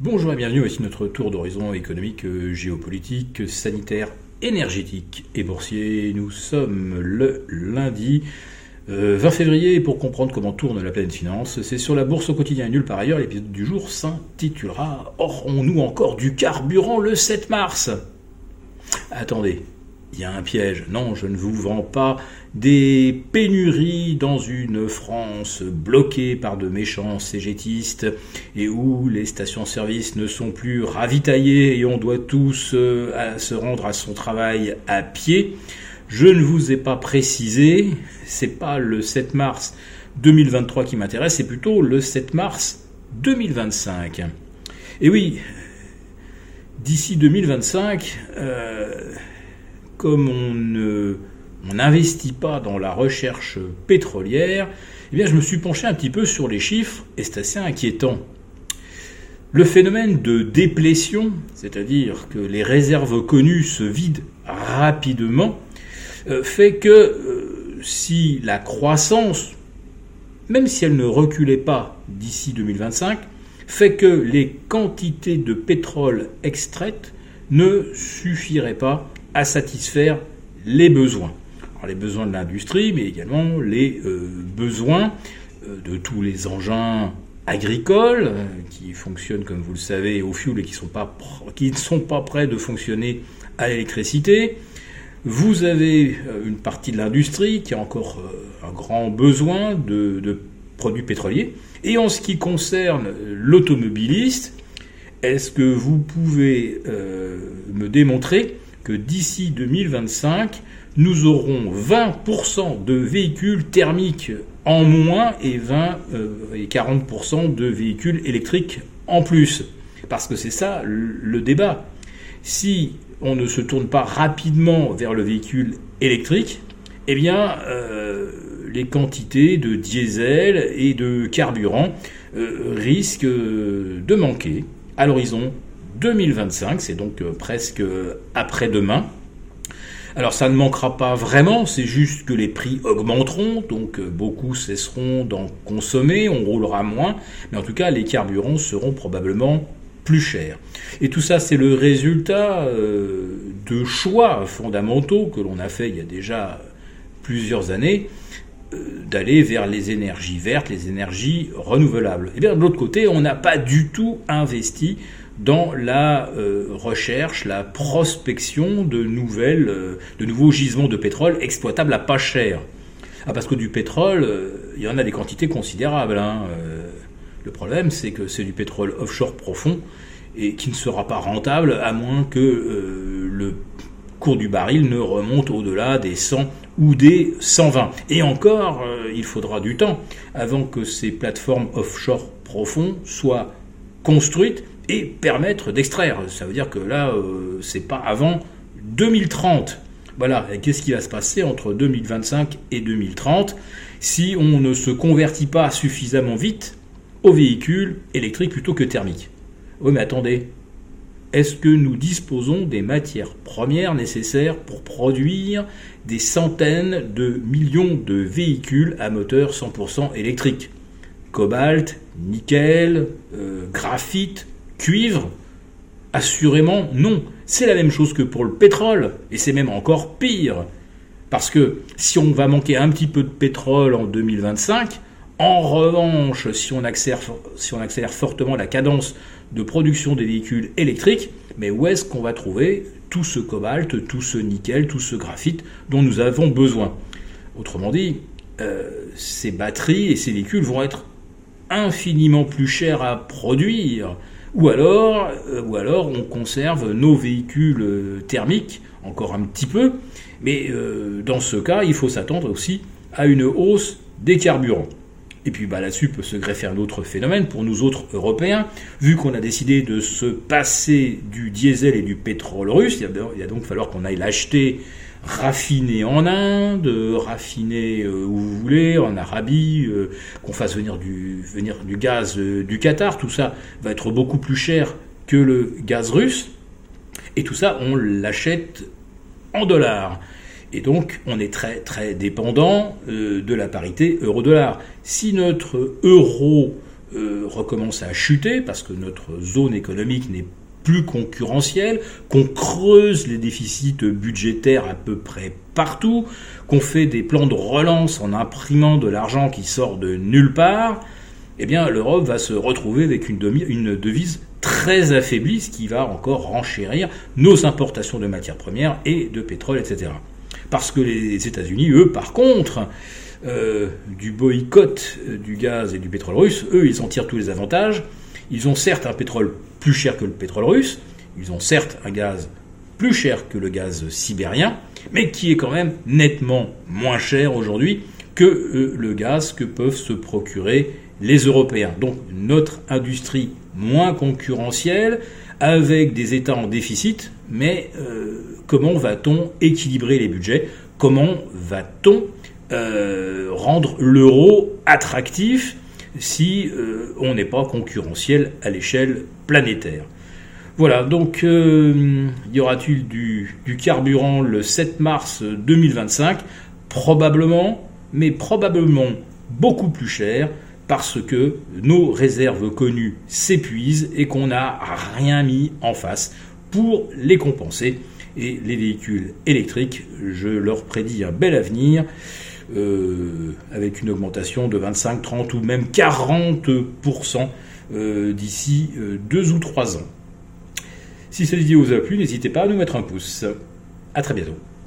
Bonjour et bienvenue, voici notre tour d'horizon économique, géopolitique, sanitaire, énergétique et boursier. Nous sommes le lundi 20 euh, février pour comprendre comment tourne la pleine finance. C'est sur la bourse au quotidien nulle par ailleurs. L'épisode du jour s'intitulera Aurons-nous encore du carburant le 7 mars? Attendez, il y a un piège. Non, je ne vous vends pas des pénuries dans une France bloquée par de méchants cégétistes et où les stations-service ne sont plus ravitaillées et on doit tous euh, se rendre à son travail à pied. Je ne vous ai pas précisé, c'est pas le 7 mars 2023 qui m'intéresse, c'est plutôt le 7 mars 2025. Et oui, d'ici 2025, euh, comme on n'investit pas dans la recherche pétrolière, eh bien je me suis penché un petit peu sur les chiffres et c'est assez inquiétant. Le phénomène de déplétion, c'est-à-dire que les réserves connues se vident rapidement, euh, fait que euh, si la croissance, même si elle ne reculait pas d'ici 2025, fait que les quantités de pétrole extraites ne suffiraient pas satisfaire les besoins. les besoins de l'industrie, mais également les euh, besoins euh, de tous les engins agricoles euh, qui fonctionnent, comme vous le savez, au fioul et qui, ne sont pas prêts de fonctionner à l'électricité. Vous avez une partie de l'industrie qui a encore un grand besoin de produits pétroliers. Et en ce qui concerne l'automobiliste, est-ce que vous pouvez me démontrer que d'ici 2025, nous aurons 20% de véhicules thermiques en moins et 20 euh, et 40% de véhicules électriques en plus. Parce que c'est ça le débat. Si on ne se tourne pas rapidement vers le véhicule électrique, eh bien, euh, les quantités de diesel et de carburant euh, risquent de manquer à l'horizon 2025, c'est donc euh, presque après-demain. Alors ça ne manquera pas vraiment, c'est juste que les prix augmenteront, donc euh, beaucoup cesseront d'en consommer, on roulera moins, mais en tout cas les carburants seront probablement plus chers. Et tout ça c'est le résultat euh, de choix fondamentaux que l'on a fait il y a déjà plusieurs années d'aller vers les énergies vertes, les énergies renouvelables. Et eh bien de l'autre côté, on n'a pas du tout investi dans la euh, recherche, la prospection de nouvelles, euh, de nouveaux gisements de pétrole exploitables à pas cher. Ah, parce que du pétrole, euh, il y en a des quantités considérables. Hein. le problème, c'est que c'est du pétrole offshore profond et qui ne sera pas rentable à moins que le cours du baril ne remonte au-delà des 100 ou des 120. Et encore, il faudra du temps avant que ces plateformes offshore profonds soient construites et permettre d'extraire. Ça veut dire que là, euh, c'est pas avant 2030. Voilà, et qu'est-ce qui va se passer entre 2025 et 2030 si on ne se convertit pas suffisamment vite aux véhicules électriques plutôt que thermiques Oui, mais attendez, est-ce que nous disposons des matières premières nécessaires pour produire des centaines de millions de véhicules à moteur 100% électrique? Cobalt, nickel, euh, graphite, Cuivre Assurément non. C'est la même chose que pour le pétrole, et c'est même encore pire. Parce que si on va manquer un petit peu de pétrole en 2025, en revanche, si on accélère, fortement la cadence de production des véhicules électriques, mais où est-ce qu'on va trouver tout ce cobalt, tout ce nickel, tout ce graphite dont nous avons besoin? Autrement dit, euh, ces batteries et ces véhicules vont être infiniment plus chers à produire ou alors, euh, ou alors on conserve nos véhicules euh, thermiques encore un petit peu, mais euh, dans ce cas, il faut s'attendre aussi à une hausse des carburants. Et puis bah, là-dessus peut se greffer un autre phénomène pour nous autres Européens, vu qu'on a décidé de se passer du diesel et du pétrole russe, il va donc falloir qu'on aille l'acheter raffiné en Inde, raffiné euh, où vous voulez, en Arabie, euh, qu'on fasse venir du, gaz euh, du Qatar, tout ça va être beaucoup plus cher que le gaz russe. Et tout ça, on l'achète en dollars. Et donc, on est très très dépendant de la parité euro-dollar. Si notre euro recommence à chuter parce que notre zone économique n'est plus concurrentielle, qu'on creuse les déficits budgétaires à peu près partout, qu'on fait des plans de relance en imprimant de l'argent qui sort de nulle part, eh bien l'Europe va se retrouver avec une, une devise très affaiblie, ce qui va encore renchérir nos importations de matières premières et de pétrole, etc. Parce que les États-Unis, eux, par contre, euh, du boycott du gaz et du pétrole russe, eux, ils en tirent tous les avantages. Ils ont certes un pétrole plus cher que le pétrole russe, ils ont certes un gaz plus cher que le gaz sibérien, mais qui est quand même nettement moins cher aujourd'hui que euh, le gaz que peuvent se procurer les Européens. Donc notre industrie moins concurrentielle, avec des États en déficit, mais euh, comment va-t-on équilibrer les budgets? Comment va-t-on euh, rendre l'euro attractif si euh, on n'est pas concurrentiel à l'échelle planétaire? Voilà, donc y aura-t-il du, carburant le 7 mars 2025 Probablement, mais probablement beaucoup plus cher parce que nos réserves connues s'épuisent et qu'on n'a rien mis en face pour les compenser. Et les véhicules électriques, je leur prédis un bel avenir. Euh, avec une augmentation de 25, 30 ou même 40% euh, d'ici 2 euh, ou 3 ans. Si cette vidéo vous a plu, n'hésitez pas à nous mettre un pouce. A très bientôt.